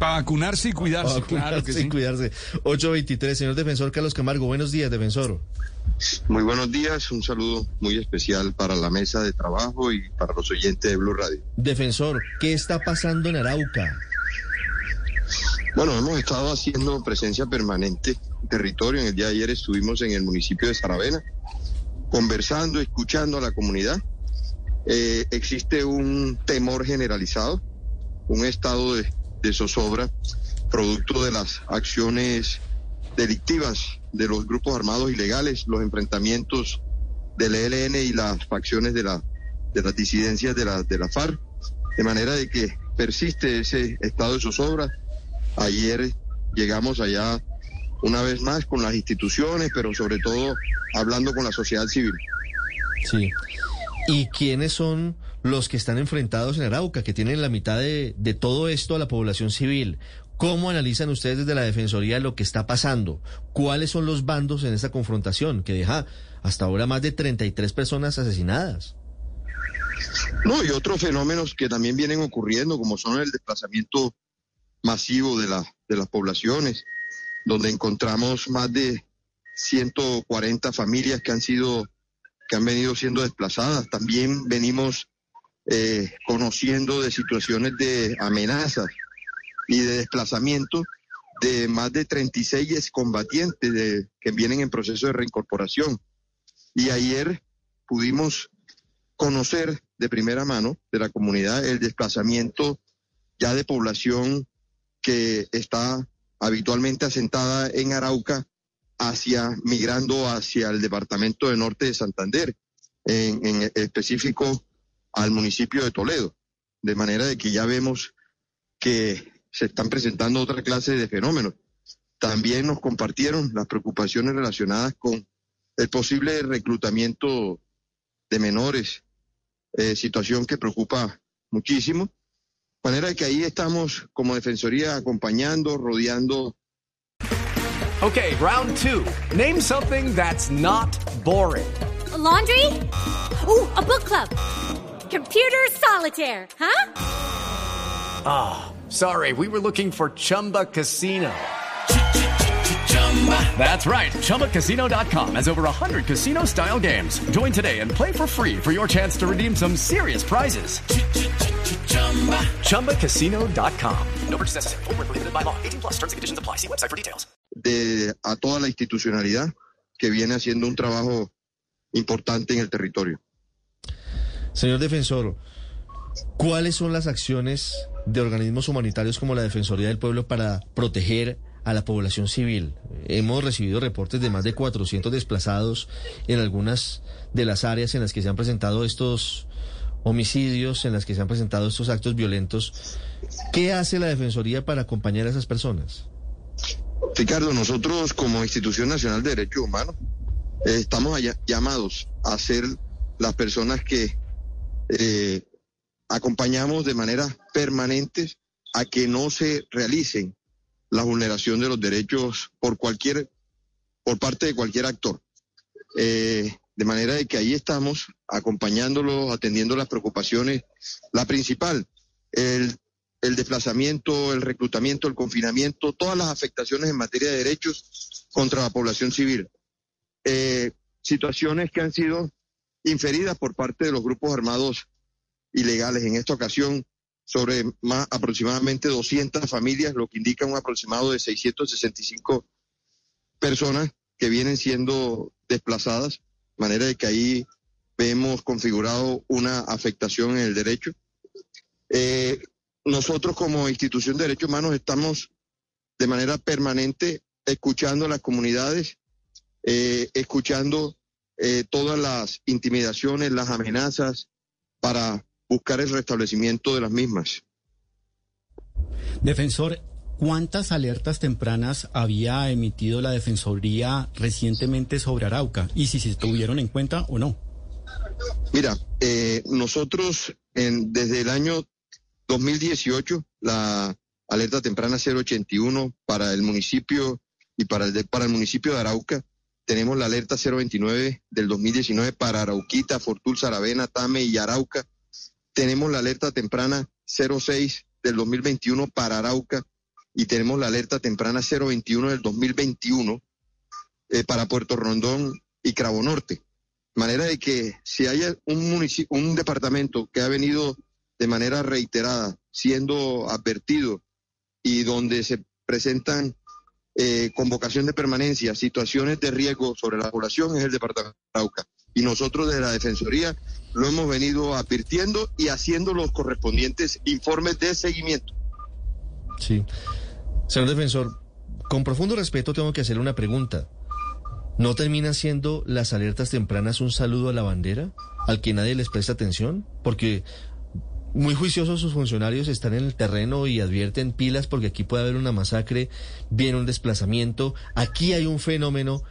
Para vacunarse y cuidarse, claro que sí. cuidarse. 823, señor defensor Carlos Camargo. Buenos días, defensor. Muy buenos días. Un saludo muy especial para la mesa de trabajo y para los oyentes de Blue Radio. Defensor, ¿qué está pasando en Arauca? Bueno, hemos estado haciendo presencia permanente en territorio. En el día de ayer estuvimos en el municipio de Saravena, conversando, escuchando a la comunidad. Eh, existe un temor generalizado, un estado de, de zozobra, producto de las acciones delictivas de los grupos armados ilegales, los enfrentamientos del ELN y las facciones de, la, de las disidencias de la, de la FARC, de manera de que persiste ese estado de zozobra Ayer llegamos allá una vez más con las instituciones, pero sobre todo hablando con la sociedad civil. Sí. ¿Y quiénes son los que están enfrentados en Arauca, que tienen la mitad de, todo esto a la población civil? ¿Cómo analizan ustedes desde la Defensoría lo que está pasando? ¿Cuáles son los bandos en esta confrontación que deja hasta ahora más de 33 personas asesinadas? No, y otros fenómenos que también vienen ocurriendo, como son el desplazamiento masivo de, la, de las poblaciones, donde encontramos más de 140 familias que han sido, que han venido siendo desplazadas. También venimos eh, conociendo de situaciones de amenazas y de desplazamiento de más de 36 combatientes de, que vienen en proceso de reincorporación. Y ayer pudimos conocer de primera mano de la comunidad el desplazamiento ya de población que está habitualmente asentada en Arauca hacia migrando hacia el departamento de norte de Santander, en, en específico al municipio de Toledo, de manera de que ya vemos que se están presentando otra clase de fenómenos. También nos compartieron las preocupaciones relacionadas con el posible reclutamiento de menores, eh, situación que preocupa muchísimo manera que ahí estamos como defensoría acompañando, rodeando. Okay, round two. Name something that's not boring. A laundry? Ooh, a book club. Computer solitaire, huh? Ah, oh, sorry. We were looking for Chumba Casino. That's right. ChumbaCasino.com has over 100 casino style games. Join today and play for free for your chance to redeem some serious prizes. ChumbaCasino.com. No purchase necessary. Full prohibited by law. 18 plus terms and conditions apply. See website for details. De, a toda la institucionalidad que viene haciendo un trabajo importante en el territorio. Señor defensor, ¿cuáles son las acciones de organismos humanitarios como la Defensoría del Pueblo para proteger a la población civil. Hemos recibido reportes de más de 400 desplazados en algunas de las áreas en las que se han presentado estos homicidios, en las que se han presentado estos actos violentos. ¿Qué hace la Defensoría para acompañar a esas personas? Ricardo, nosotros como Institución Nacional de Derechos Humanos eh, estamos llamados a ser las personas que eh, acompañamos de manera permanente a que no se realicen la vulneración de los derechos por cualquier, por parte de cualquier actor. Eh, de manera de que ahí estamos acompañándolos, atendiendo las preocupaciones. La principal, el, el desplazamiento, el reclutamiento, el confinamiento, todas las afectaciones en materia de derechos contra la población civil. Eh, situaciones que han sido inferidas por parte de los grupos armados ilegales. En esta ocasión, sobre más aproximadamente 200 familias, lo que indica un aproximado de 665 personas que vienen siendo desplazadas, de manera de que ahí vemos configurado una afectación en el derecho. Eh, nosotros como institución de derechos humanos estamos de manera permanente escuchando a las comunidades, eh, escuchando eh, todas las intimidaciones, las amenazas para buscar el restablecimiento de las mismas. Defensor, ¿cuántas alertas tempranas había emitido la Defensoría recientemente sobre Arauca? Y si se tuvieron en cuenta o no. Mira, eh, nosotros en, desde el año 2018, la alerta temprana 081 para el municipio y para el, para el municipio de Arauca, tenemos la alerta 029 del 2019 para Arauquita, Fortul, Saravena, Tame y Arauca. Tenemos la alerta temprana 06 del 2021 para Arauca y tenemos la alerta temprana 021 del 2021 eh, para Puerto Rondón y Cravo Norte. Manera de que si hay un, un departamento que ha venido de manera reiterada siendo advertido y donde se presentan eh, convocación de permanencia, situaciones de riesgo sobre la población es el departamento de Arauca. Y nosotros desde la Defensoría lo hemos venido advirtiendo y haciendo los correspondientes informes de seguimiento. Sí. Señor defensor, con profundo respeto tengo que hacerle una pregunta. ¿No terminan siendo las alertas tempranas un saludo a la bandera al que nadie les presta atención? Porque muy juiciosos sus funcionarios están en el terreno y advierten pilas porque aquí puede haber una masacre, viene un desplazamiento, aquí hay un fenómeno,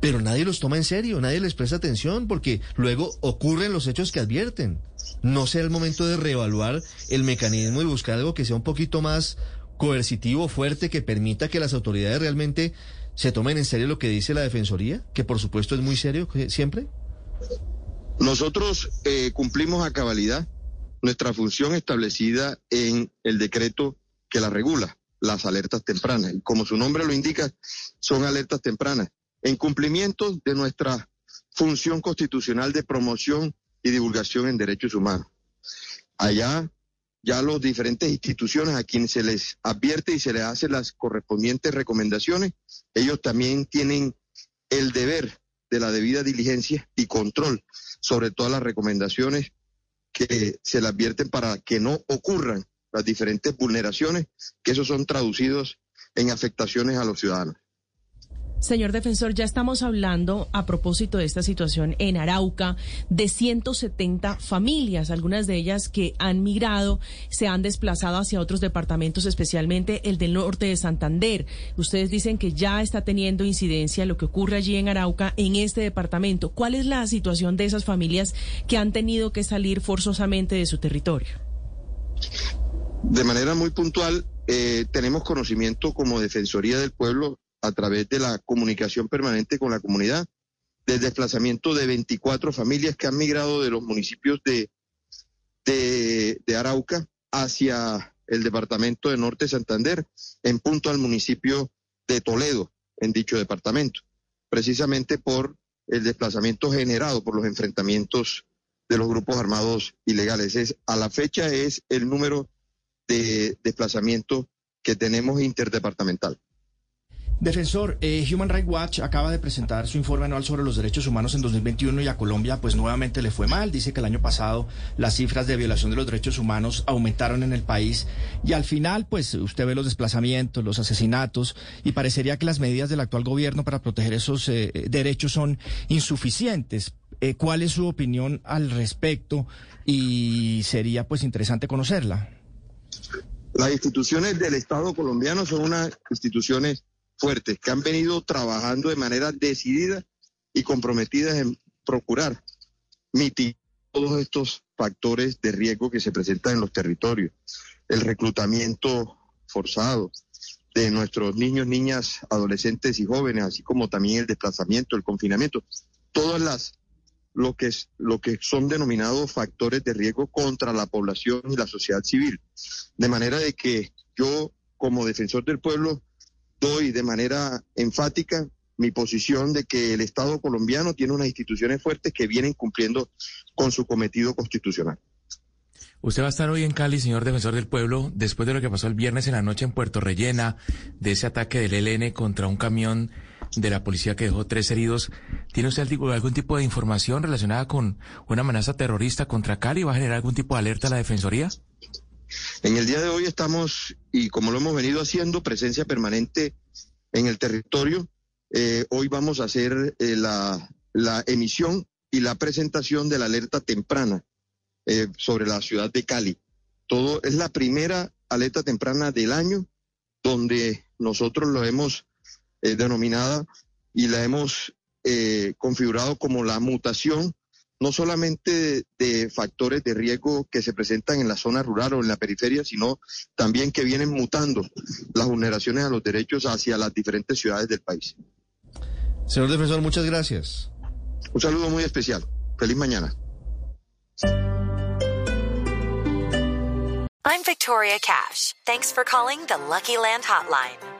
pero nadie los toma en serio, nadie les presta atención porque luego ocurren los hechos que advierten. No sea el momento de reevaluar el mecanismo y buscar algo que sea un poquito más coercitivo, fuerte, que permita que las autoridades realmente se tomen en serio lo que dice la Defensoría, que por supuesto es muy serio siempre. Nosotros eh, cumplimos a cabalidad nuestra función establecida en el decreto que la regula, las alertas tempranas. Y como su nombre lo indica, son alertas tempranas, en cumplimiento de nuestra función constitucional de promoción y divulgación en derechos humanos. Allá ya las diferentes instituciones a quienes se les advierte y se les hace las correspondientes recomendaciones, ellos también tienen el deber de la debida diligencia y control sobre todas las recomendaciones que se le advierten para que no ocurran las diferentes vulneraciones, que esos son traducidos en afectaciones a los ciudadanos. Señor defensor, ya estamos hablando a propósito de esta situación en Arauca de 170 familias, algunas de ellas que han migrado, se han desplazado hacia otros departamentos, especialmente el del norte de Santander. Ustedes dicen que ya está teniendo incidencia lo que ocurre allí en Arauca en este departamento. ¿Cuál es la situación de esas familias que han tenido que salir forzosamente de su territorio? De manera muy puntual, eh, tenemos conocimiento como Defensoría del Pueblo a través de la comunicación permanente con la comunidad, del desplazamiento de 24 familias que han migrado de los municipios de, de, Arauca hacia el departamento de Norte Santander, en punto al municipio de Toledo, en dicho departamento, precisamente por el desplazamiento generado por los enfrentamientos de los grupos armados ilegales. Es, a la fecha es el número de desplazamiento que tenemos interdepartamental. Defensor, eh, Human Rights Watch acaba de presentar su informe anual sobre los derechos humanos en 2021 y a Colombia pues nuevamente le fue mal. Dice que el año pasado las cifras de violación de los derechos humanos aumentaron en el país y al final pues usted ve los desplazamientos, los asesinatos y parecería que las medidas del actual gobierno para proteger esos eh, derechos son insuficientes. Eh, ¿Cuál es su opinión al respecto? Y sería pues interesante conocerla. Las instituciones del Estado colombiano son unas instituciones fuertes que han venido trabajando de manera decidida y comprometida en procurar mitigar todos estos factores de riesgo que se presentan en los territorios. El reclutamiento forzado de nuestros niños, niñas, adolescentes y jóvenes, así como también el desplazamiento, el confinamiento, todas las lo que es lo que son denominados factores de riesgo contra la población y la sociedad civil. De manera de que yo como defensor del pueblo doy de manera enfática mi posición de que el Estado colombiano tiene unas instituciones fuertes que vienen cumpliendo con su cometido constitucional. Usted va a estar hoy en Cali, señor defensor del pueblo, después de lo que pasó el viernes en la noche en Puerto Rellena, de ese ataque del ELN contra un camión de la policía que dejó tres heridos. ¿Tiene usted algún tipo de información relacionada con una amenaza terrorista contra Cali? ¿Va a generar algún tipo de alerta a la Defensoría? En el día de hoy estamos, y como lo hemos venido haciendo, presencia permanente en el territorio. Eh, hoy vamos a hacer eh, la, emisión y la presentación de la alerta temprana eh, sobre la ciudad de Cali. Todo es la primera alerta temprana del año, donde nosotros lo hemos eh, denominado y la hemos configurado como la mutación no solamente de, factores de riesgo que se presentan en la zona rural o en la periferia, sino también que vienen mutando las vulneraciones a los derechos hacia las diferentes ciudades del país. Señor defensor, muchas gracias. Un saludo muy especial. Feliz mañana. I'm Victoria Cash. Thanks for calling the Lucky Land Hotline.